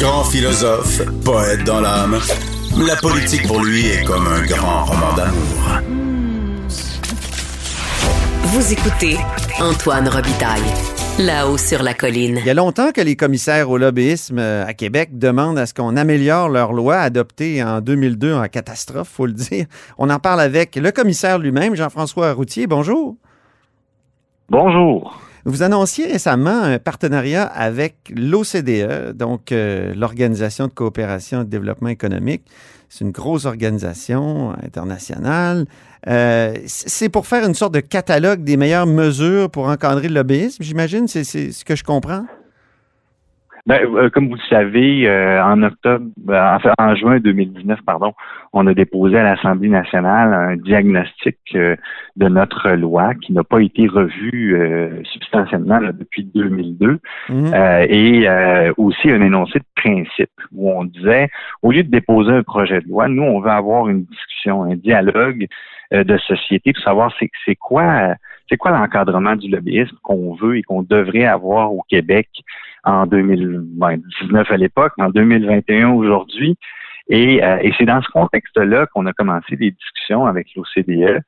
Grand philosophe, poète dans l'âme, la politique pour lui est comme un grand roman d'amour. Vous écoutez Antoine Robitaille, là-haut sur la colline. Il y a longtemps que les commissaires au lobbyisme euh, à Québec demandent à ce qu'on améliore leur loi adoptée en 2002 en catastrophe, faut le dire. On en parle avec le commissaire lui-même, Jean-François Routier. Bonjour. Bonjour. Vous annonciez récemment un partenariat avec l'OCDE, donc euh, l'Organisation de coopération et de développement économique. C'est une grosse organisation internationale. Euh, c'est pour faire une sorte de catalogue des meilleures mesures pour encadrer le lobbyisme, j'imagine? C'est ce que je comprends? Ben, euh, comme vous le savez, euh, en octobre, euh, enfin, en juin 2019, pardon, on a déposé à l'Assemblée nationale un diagnostic de notre loi qui n'a pas été revu substantiellement depuis 2002 Mhm. et aussi un énoncé de principe où on disait, au lieu de déposer un projet de loi, nous, on veut avoir une discussion, un dialogue de société pour savoir c'est c'est quoi c'est quoi l'encadrement du lobbyisme qu'on veut et qu'on devrait avoir au Québec en 2019 à l'époque, en 2021 aujourd'hui? Et, euh, et c'est dans ce contexte-là qu'on a commencé des discussions avec l'OCDE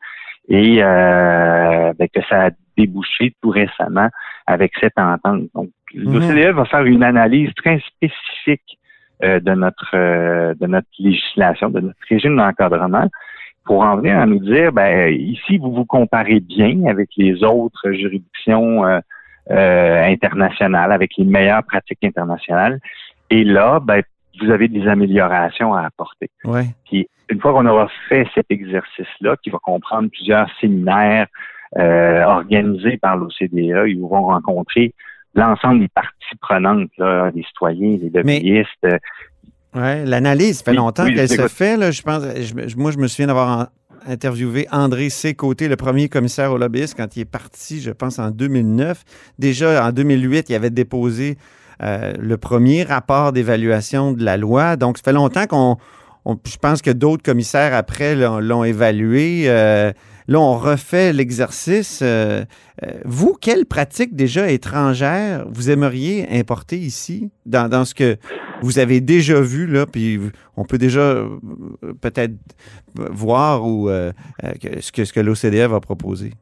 et euh, ben, que ça a débouché tout récemment avec cette entente. Donc, l'OCDE va faire une analyse très spécifique euh, de notre euh, de notre législation, de notre régime d'encadrement, pour en venir à nous dire, ben ici vous vous comparez bien avec les autres juridictions euh, euh, internationales, avec les meilleures pratiques internationales, et là, ben vous avez des améliorations à apporter. Ouais. Puis une fois qu'on aura fait cet exercice-là, qui va comprendre plusieurs séminaires euh, organisés par l'OCDE, ils vont rencontrer l'ensemble des parties prenantes, là, les citoyens, les lobbyistes. Ouais, l'analyse, ça fait Oui, longtemps oui, qu'elle se fait. Là, je pense, je- moi, je me souviens d'avoir en- interviewé André C. Côté, le premier commissaire au lobbyiste, quand il est parti, je pense, en 2009. Déjà, en 2008, il avait déposé euh, le premier rapport d'évaluation de la loi. Donc, ça fait longtemps qu'on... on- je pense que d'autres commissaires, après, l'ont l'ont évalué. Euh, là, on refait l'exercice. Euh, euh, vous, quelle pratique déjà étrangère vous aimeriez importer ici, dans, dans ce que vous avez déjà vu, là, puis on peut déjà euh, peut-être voir ou, ce que, ce que l'OCDE va proposer?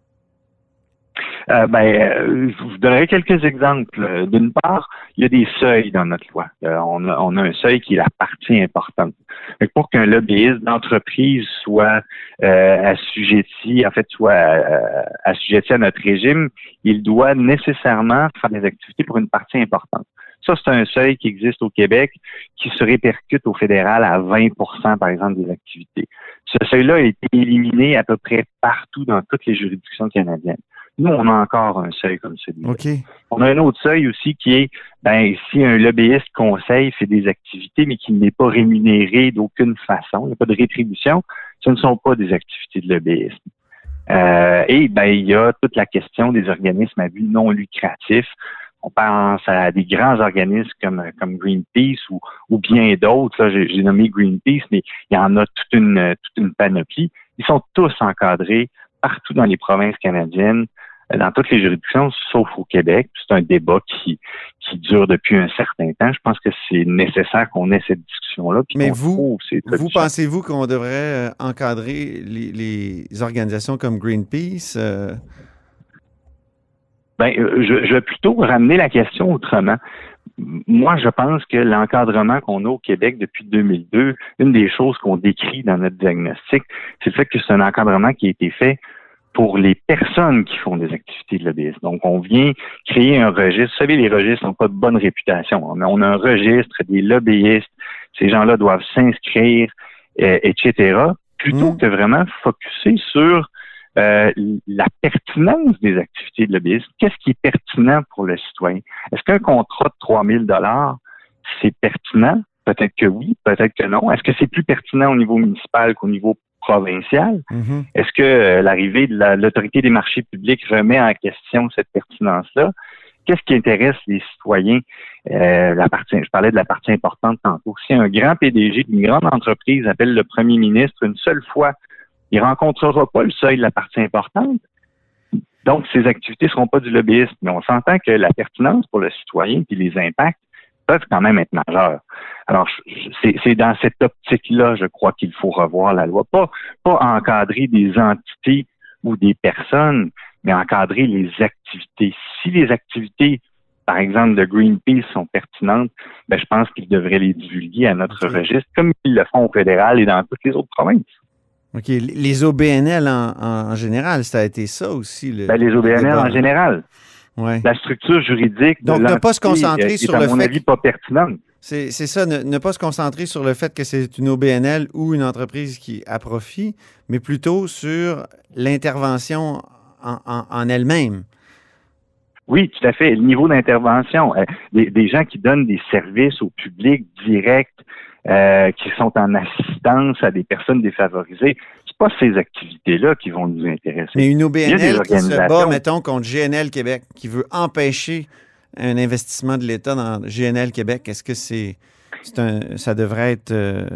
Euh, ben, euh, je vous donnerai quelques exemples. D'une part, il y a des seuils dans notre loi. Euh, on, a, on a un seuil qui est la partie importante. Pour qu'un lobbyiste d'entreprise soit euh, assujetti, en fait, soit assujetti à notre régime, il doit nécessairement faire des activités pour une partie importante. Ça, c'est un seuil qui existe au Québec qui se répercute au fédéral à 20% par exemple, des activités. Ce seuil-là a été éliminé à peu près partout dans toutes les juridictions canadiennes. Nous, on a encore un seuil comme celui-là. On a un autre seuil aussi qui est, ben, si un lobbyiste conseil fait des activités, mais qui n'est pas rémunéré d'aucune façon, il n'y a pas de rétribution, ce ne sont pas des activités de lobbyisme. Euh, et ben, il y a toute la question des organismes à but non lucratif. On pense à des grands organismes comme, comme Greenpeace ou, ou bien d'autres. Là, J'ai nommé Greenpeace, mais il y en a toute une, toute une panoplie. Ils sont tous encadrés partout dans les provinces canadiennes dans toutes les juridictions, sauf au Québec. C'est un débat qui, qui dure depuis un certain temps. Je pense que c'est nécessaire qu'on ait cette discussion-là. Mais vous- Vous pensez-vous qu'on devrait euh, encadrer les, les organisations comme Greenpeace? euh, Ben, euh, je, je vais plutôt ramener la question autrement. Moi, je pense que l'encadrement qu'on a au Québec depuis 2002, une des choses qu'on décrit dans notre diagnostic, c'est le fait que c'est un encadrement qui a été fait pour les personnes qui font des activités de lobbyisme. Donc, on vient créer un registre. Vous savez, les registres n'ont pas de bonne réputation. On a, on a un registre des lobbyistes. Ces gens-là doivent s'inscrire, euh, etc. Plutôt Mm. que vraiment focuser sur euh, la pertinence des activités de lobbyisme. Qu'est-ce qui est pertinent pour le citoyen? Est-ce qu'un contrat de 3 000 dollars c'est pertinent? Peut-être que oui, peut-être que non. Est-ce que c'est plus pertinent au niveau municipal qu'au niveau provincial? Mhm. Est-ce que euh, l'arrivée de la- l'autorité des marchés publics remet en question cette pertinence-là? Qu'est-ce qui intéresse les citoyens? Euh, la partie, je parlais de la partie importante tantôt. Si un grand PDG d'une grande entreprise appelle le premier ministre une seule fois, il rencontrera pas le seuil de la partie importante. Donc, ces activités ne seront pas du lobbyisme. Mais on s'entend que la pertinence pour le citoyen puis les impacts peuvent quand même être majeurs. Alors, c'est dans cette optique-là, je crois qu'il faut revoir la loi. Pas, pas encadrer des entités ou des personnes, mais encadrer les activités. Si les activités, par exemple, de Greenpeace sont pertinentes, ben, je pense qu'ils devraient les divulguer à notre registre, comme ils le font au fédéral et dans toutes les autres provinces. OK. Les OBNL en, en- en général, ça a été ça aussi. Le, Ben, les le OBNL en général. Ouais. La structure juridique de Donc, ne pas se l'entité, concentrer euh, sur est, à le mon fait avis, pas pertinente. C'est ça, ne, ne pas se concentrer sur le fait que c'est une OBNL ou une entreprise qui a profit, mais plutôt sur l'intervention en, en- en elle-même. Oui, tout à fait. Le niveau d'intervention, euh, des, des gens qui donnent des services au public direct, euh, qui sont en assistance à des personnes défavorisées, pas ces activités-là qui vont nous intéresser. Mais une OBNL qui se bat, mettons, contre GNL Québec, qui veut empêcher un investissement de l'État dans GNL Québec, est-ce que c'est c'est un, ça devrait être, euh,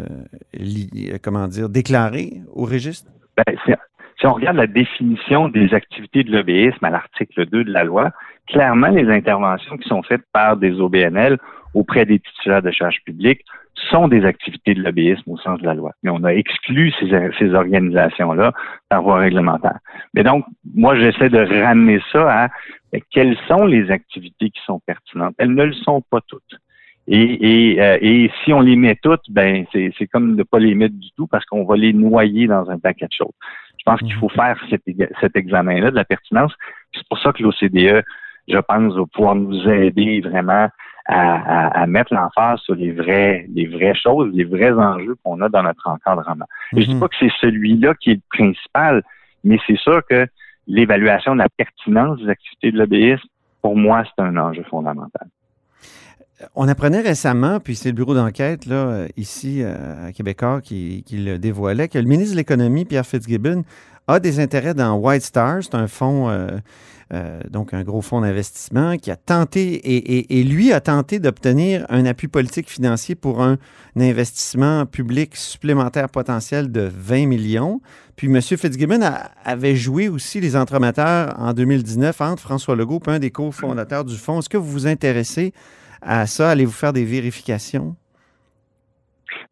li- comment dire, déclaré au registre? Ben, si, si on regarde la définition des activités de lobbyisme à l'article 2 de la loi, clairement, les interventions qui sont faites par des OBNL auprès des titulaires de charges publiques sont des activités de lobbyisme au sens de la loi. Mais on a exclu ces, ces organisations-là par voie réglementaire. Mais donc, moi, j'essaie de ramener ça à quelles sont les activités qui sont pertinentes? Elles ne le sont pas toutes. Et, et, euh, et si on les met toutes, ben c'est c'est comme ne pas les mettre du tout parce qu'on va les noyer dans un paquet de choses. Je pense qu'il faut faire cet, cet examen-là de la pertinence. C'est pour ça que l'OCDE, je pense, va pouvoir nous aider vraiment à, à- à mettre l'emphase sur les vraies, les vraies choses, les vrais enjeux qu'on a dans notre encadrement. Je dis Mhm. pas que c'est celui-là qui est le principal, mais c'est sûr que l'évaluation de la pertinence des activités de lobbyisme, pour moi, c'est un enjeu fondamental. On apprenait récemment, puis c'est le bureau d'enquête euh, ici euh, à Québécois qui, le dévoilait, que le ministre de l'Économie, Pierre Fitzgibbon, a des intérêts dans White Star. C'est un fonds, euh, donc un gros fonds d'investissement qui a tenté, et, lui a tenté d'obtenir un appui politique financier pour un, investissement public supplémentaire potentiel de 20 millions. Puis M. Fitzgibbon avait joué aussi les entremetteurs en 2019 entre François Legault un des cofondateurs du fonds. Est-ce que vous vous intéressez à ça? Allez-vous faire des vérifications?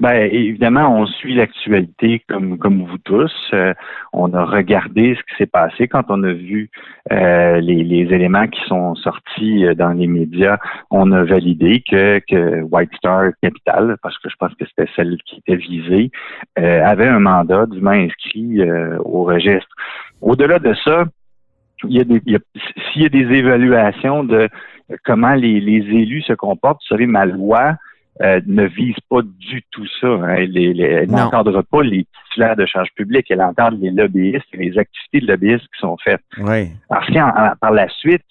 Ben, évidemment, on suit l'actualité comme, vous tous. Euh, on a regardé ce qui s'est passé quand on a vu euh, les, éléments qui sont sortis euh, dans les médias. On a validé que, White Star Capital, parce que je pense que c'était celle qui était visée, avait un mandat dûment inscrit au registre. Au-delà de ça, il y a- s'il y a des évaluations de comment les, les élus se comportent, vous savez, ma loi euh, ne vise pas du tout ça. hein. Elle, elle- elle n'encadre pas les titulaires de charges publiques, elle encadre les lobbyistes et les activités de lobbyistes qui sont faites. Oui. Parce qu'en par la suite,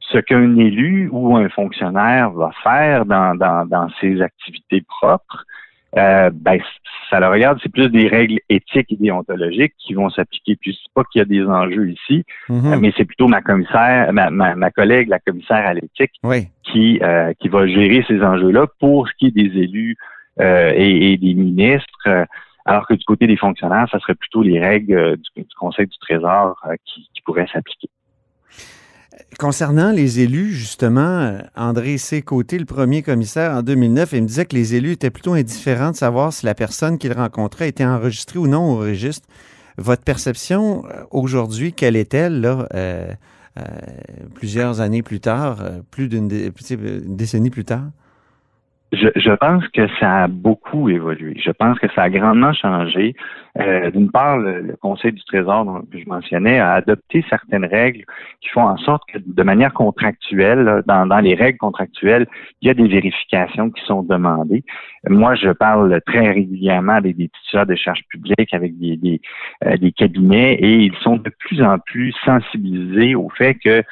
ce qu'un élu ou un fonctionnaire va faire dans, dans, dans ses activités propres, euh, ben, ça le regarde, c'est plus des règles éthiques et déontologiques qui vont s'appliquer. Puis c'est pas qu'il y a des enjeux ici, Mhm. mais c'est plutôt ma commissaire, ma, ma, ma collègue, la commissaire à l'éthique, Oui. qui, euh, qui va gérer ces enjeux-là pour ce qui est des élus euh, et, et des ministres, euh, alors que du côté des fonctionnaires, ça serait plutôt les règles euh, du, du Conseil du Trésor euh, qui, qui pourraient s'appliquer. Concernant les élus, justement, André C. Côté, le premier commissaire en 2009, il me disait que les élus étaient plutôt indifférents de savoir si la personne qu'ils rencontraient était enregistrée ou non au registre. Votre perception euh, aujourd'hui, quelle est-elle, là, euh, euh, plusieurs années plus tard, plus d'une décennie plus tard? Je, je pense que ça a beaucoup évolué. Je pense que ça a grandement changé. Euh, D'une part, le, le Conseil du Trésor, dont je mentionnais, a adopté certaines règles qui font en sorte que de manière contractuelle, dans, dans les règles contractuelles, il y a des vérifications qui sont demandées. Moi, je parle très régulièrement avec des titulaires de charges publiques, avec des, des, euh, des cabinets, et ils sont de plus en plus sensibilisés au fait que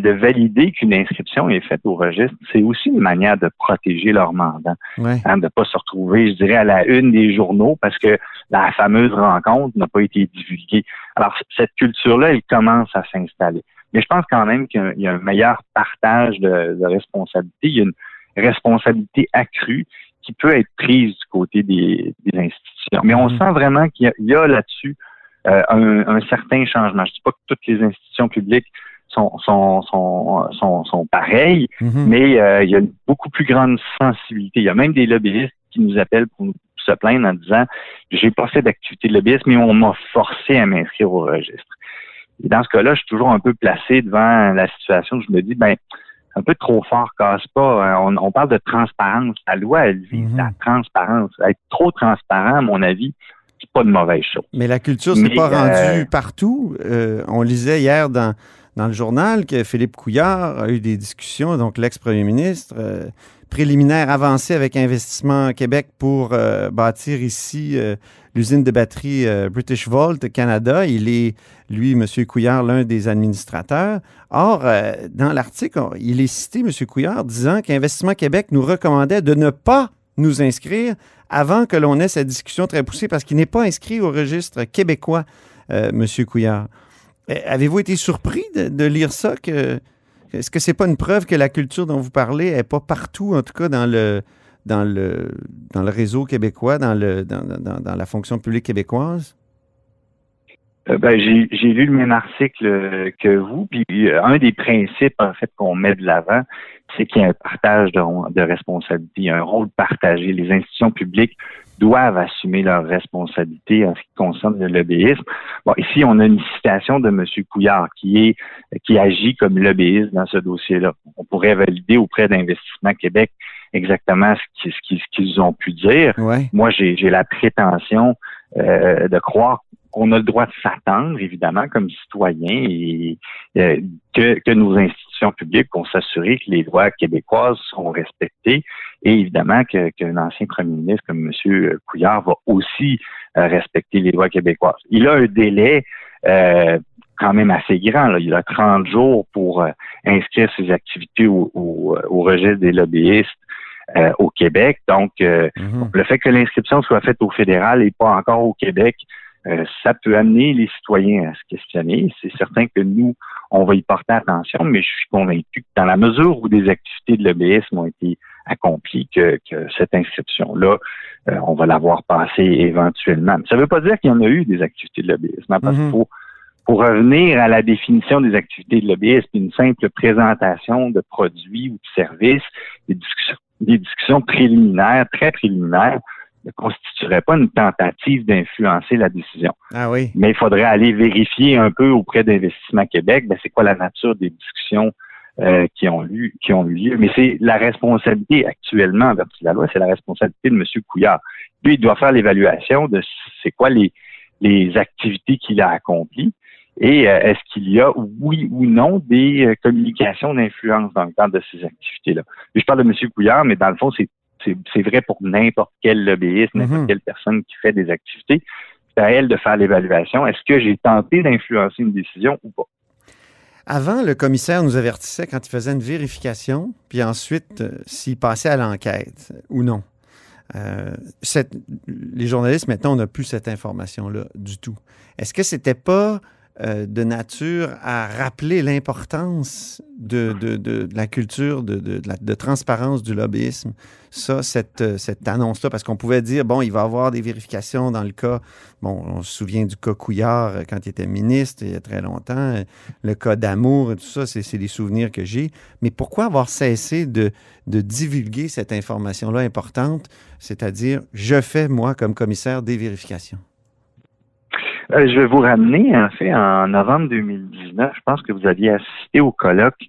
ben, de valider qu'une inscription est faite au registre, c'est aussi une manière de protéger leur mandat, Ouais. hein, de ne pas se retrouver, je dirais, à la une des journaux parce que la fameuse rencontre n'a pas été divulguée. Alors, cette culture-là, elle commence à s'installer. Mais je pense quand même qu'il y a un- meilleur partage de, de responsabilité. Il y a une responsabilité accrue qui peut être prise du côté des, des institutions. Mais on Mhm. sent vraiment qu'il y a, là-dessus euh, un, un certain changement. Je dis pas que toutes les institutions publiques sont, sont, sont, sont, sont pareilles, Mhm. mais euh, il y a une beaucoup plus grande sensibilité. Il y a même des lobbyistes qui nous appellent pour nous se plaindre en disant j'ai pas fait d'activité de lobbyisme, mais on m'a forcé à m'inscrire au registre. Et dans ce cas-là, je suis toujours un peu placé devant la situation où je me dis ben c'est un peu trop fort, casse pas. Euh, On, on parle de transparence. La loi, elle vise Mhm. la transparence. Être trop transparent, à mon avis, c'est pas de mauvaise chose. Mais la culture Mais, pas rendue euh, partout. Euh, on lisait hier dans, dans le journal que Philippe Couillard a eu des discussions, donc l'ex-premier ministre, euh, préliminaire avancé avec Investissement Québec pour euh, bâtir ici euh, l'usine de batterie euh, British Volt Canada. Il est, lui, M. Couillard, l'un des administrateurs. Or, dans l'article, il est cité, M. Couillard, disant qu'Investissement Québec nous recommandait de ne pas nous inscrire avant que l'on ait cette discussion très poussée parce qu'il n'est pas inscrit au registre québécois, M. Couillard. Euh, Avez-vous été surpris de, lire ça? Est-ce que c'est pas une preuve que la culture dont vous parlez n'est pas partout, en tout cas dans le, dans le, dans le réseau québécois, dans, le, dans, dans- dans la fonction publique québécoise? Euh, ben, j'ai j'ai lu le même article euh, que vous, puis euh, un des principes en fait qu'on met de l'avant, c'est qu'il y a un partage de, de responsabilités, un rôle partagé. Les institutions publiques doivent assumer leurs responsabilités en ce qui concerne le lobbyisme. Bon, ici, on a une citation de M. Couillard qui est qui agit comme lobbyiste dans ce dossier-là. On pourrait valider auprès d'Investissement Québec exactement ce qu'ils ce ont pu dire. Moi, j'ai j'ai la prétention euh, de croire qu'on a le droit de s'attendre, évidemment, comme citoyen, et euh, que, que nos institutions publiques vont s'assurer que les lois québécoises sont respectées et évidemment que- qu'un ancien premier ministre comme M. Couillard va aussi euh, respecter les lois québécoises. Il a un délai euh, quand même assez grand. Là. Il a 30 jours pour euh, inscrire ses activités au, au, au registre des lobbyistes euh, au Québec. Donc, euh, Mhm. le fait que l'inscription soit faite au fédéral et pas encore au Québec, euh, ça peut amener les citoyens à se questionner. C'est certain que nous, on va y porter attention, mais je suis convaincu que dans la mesure où des activités de l'OBSM ont été accomplies, que, que cette inscription-là, euh, on va l'avoir passée éventuellement. Mais ça ne veut pas dire qu'il y en a eu des activités de l'OBSM, hein, parce Mhm. qu'il faut pour revenir à la définition des activités de lobbyisme, une simple présentation de produits ou de services, des discussions, des discussions préliminaires, très préliminaires, ne constituerait pas une tentative d'influencer la décision. Ah oui. Mais il faudrait aller vérifier un peu auprès d'Investissement Québec, ben, c'est quoi la nature des discussions euh, qui ont eu qui ont eu lieu. Mais c'est la responsabilité actuellement, en vertu de la loi, c'est la responsabilité de M. Couillard. Lui, il doit faire l'évaluation de c'est quoi les, les activités qu'il a accomplies et euh, est-ce qu'il y a, oui ou non, des euh, communications d'influence dans le cadre de ces activités-là. Je parle de M. Couillard, mais dans le fond, c'est c'est vrai pour n'importe quel lobbyiste, n'importe Mhm. quelle personne qui fait des activités. C'est à elle de faire l'évaluation. Est-ce que j'ai tenté d'influencer une décision ou pas? Avant, le commissaire nous avertissait quand il faisait une vérification, puis ensuite euh, s'il passait à l'enquête ou non. Euh, cette- les journalistes, maintenant, on n'a plus cette information-là du tout. Est-ce que c'était pas euh, de nature à rappeler l'importance de, de- la culture de, transparence du lobbyisme, ça, cette, euh, cette annonce-là, parce qu'on pouvait dire, bon, il va y avoir des vérifications dans le cas, bon, on se souvient du cas Couillard euh, quand il était ministre, il y a très longtemps, le cas d'amour et tout ça, c'est des souvenirs que j'ai. Mais pourquoi avoir cessé de, de divulguer cette information-là importante, c'est-à-dire, je fais, moi, comme commissaire, des vérifications? Euh, je vais vous ramener, en fait, en novembre 2019, je pense que vous aviez assisté au colloque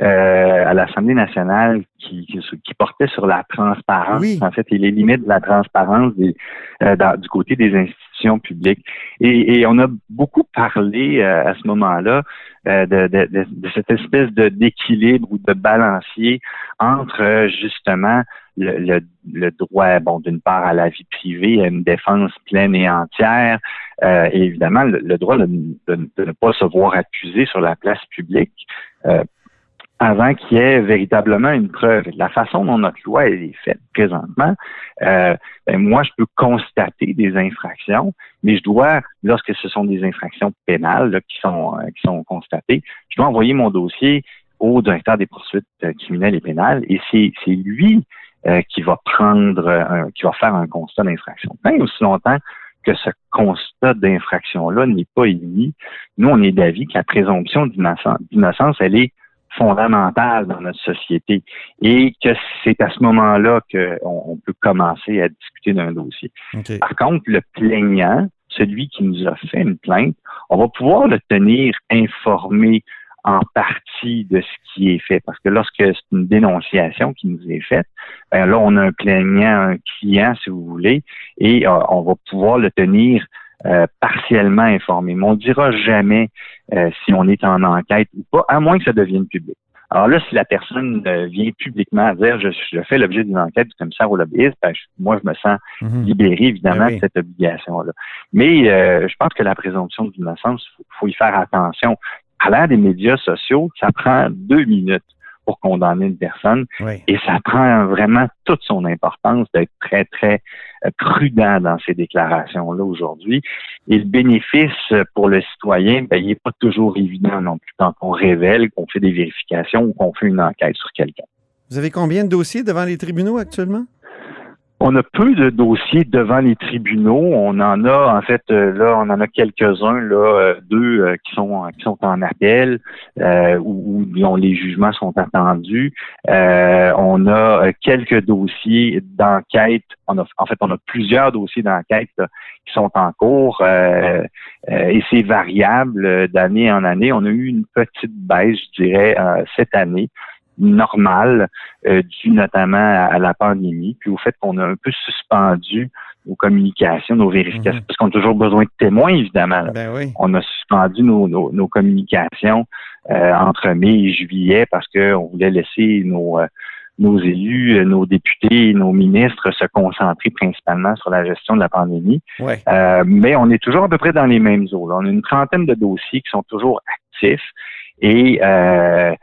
euh, à l'Assemblée nationale qui, qui, qui portait sur la transparence, Oui. en fait, et les limites de la transparence des, euh, dans- du côté des institutions publiques. Et, et on a beaucoup parlé euh, à ce moment-là euh, de, de, de, cette espèce de d'équilibre ou de balancier entre justement le, le, le droit, bon, d'une part à la vie privée, à une défense pleine et entière, euh, et évidemment le, le droit de, de- de ne pas se voir accusé sur la place publique. Euh, avant qu'il y ait véritablement une preuve. La façon dont notre loi est faite présentement, euh, ben, moi, je peux constater des infractions, mais je dois, lorsque ce sont des infractions pénales qui sont euh, qui sont constatées, je dois envoyer mon dossier au directeur des poursuites euh, criminelles et pénales, et c'est lui qui va prendre, qui va faire un constat d'infraction. Même aussi longtemps que ce constat d'infraction-là n'est pas émis, nous, on est d'avis que la présomption d'innocence, elle est fondamentale dans notre société et que c'est à ce moment-là qu'on peut commencer à discuter d'un dossier. Par contre, le plaignant, celui qui nous a fait une plainte, on va pouvoir le tenir informé en partie de ce qui est fait. Parce que lorsque c'est une dénonciation qui nous est faite, ben là, on a un plaignant, un client, si vous voulez, et euh, on va pouvoir le tenir euh, partiellement informé. Mais on ne dira jamais euh, si on est en enquête ou pas, à moins que ça devienne public. Alors là, si la personne vient publiquement dire je, je fais l'objet d'une enquête du commissaire au lobbyiste, ben, moi, je me sens mhm. libéré, évidemment, ben de cette obligation-là. Mais je pense que la présomption d'innocence, il faut, y faire attention à l'ère des médias sociaux, ça prend deux minutes pour condamner une personne. Et ça prend vraiment toute son importance d'être très, très euh, prudent dans ces déclarations-là aujourd'hui. Et le bénéfice pour le citoyen, ben, il n'est pas toujours évident non plus quand on révèle, qu'on fait des vérifications ou qu'on fait une enquête sur quelqu'un. Vous avez combien de dossiers devant les tribunaux actuellement? On a peu de dossiers devant les tribunaux. On en a, en fait, euh, là, on en a quelques-uns, là, euh, deux euh, qui sont qui sont en appel, où, où, les jugements sont attendus. on a quelques dossiers d'enquête. En fait, on a plusieurs dossiers d'enquête qui sont en cours et c'est variable d'année en année. On a eu une petite baisse, je dirais, cette année normal, euh, dû notamment à, la pandémie, puis au fait qu'on a un peu suspendu nos communications, nos vérifications, mhm. parce qu'on a toujours besoin de témoins, évidemment. Ben on a suspendu nos, nos, communications euh, entre mai et juillet parce qu'on voulait laisser nos, euh, nos élus, nos députés, nos ministres se concentrer principalement sur la gestion de la pandémie. mais on est toujours à peu près dans les mêmes eaux. On a une trentaine de dossiers qui sont toujours actifs et euh, euh,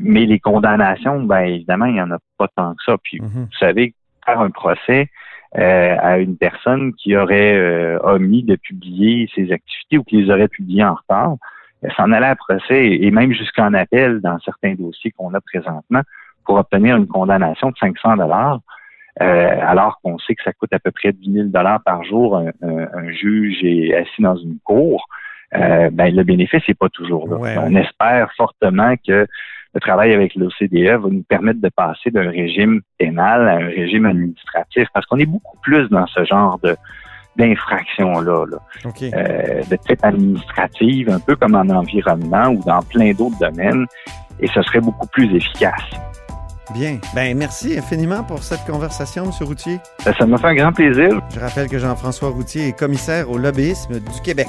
mais les condamnations, ben évidemment, il n'y en a pas tant que ça. Puis mhm. vous savez, faire un procès euh, à une personne qui aurait euh, omis de publier ses activités ou qui les aurait publiées en retard, s'en aller à procès et même jusqu'en appel dans certains dossiers qu'on a présentement pour obtenir une condamnation de 500 dollars. alors qu'on sait que ça coûte à peu près 10 000 dollars par jour un, un, juge est assis dans une cour, ben le bénéfice n'est pas toujours là. On espère fortement que le travail avec l'OCDE va nous permettre de passer d'un régime pénal à un régime administratif parce qu'on est beaucoup plus dans ce genre de d'infraction-là, euh, de type administrative, un peu comme en environnement ou dans plein d'autres domaines, et ce serait beaucoup plus efficace. Bien. Ben, merci infiniment pour cette conversation, M. Routier. Ben, ça m'a fait un grand plaisir. Je rappelle que Jean-François Routier est commissaire au lobbyisme du Québec.